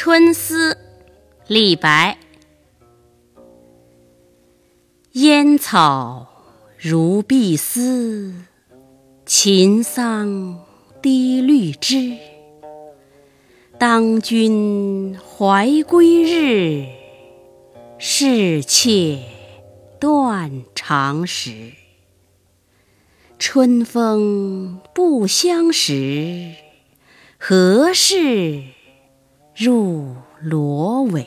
春思，李白。烟草如碧丝，秦桑低绿枝。当君怀归日，是妾断肠时。春风不相识，何事入罗帷？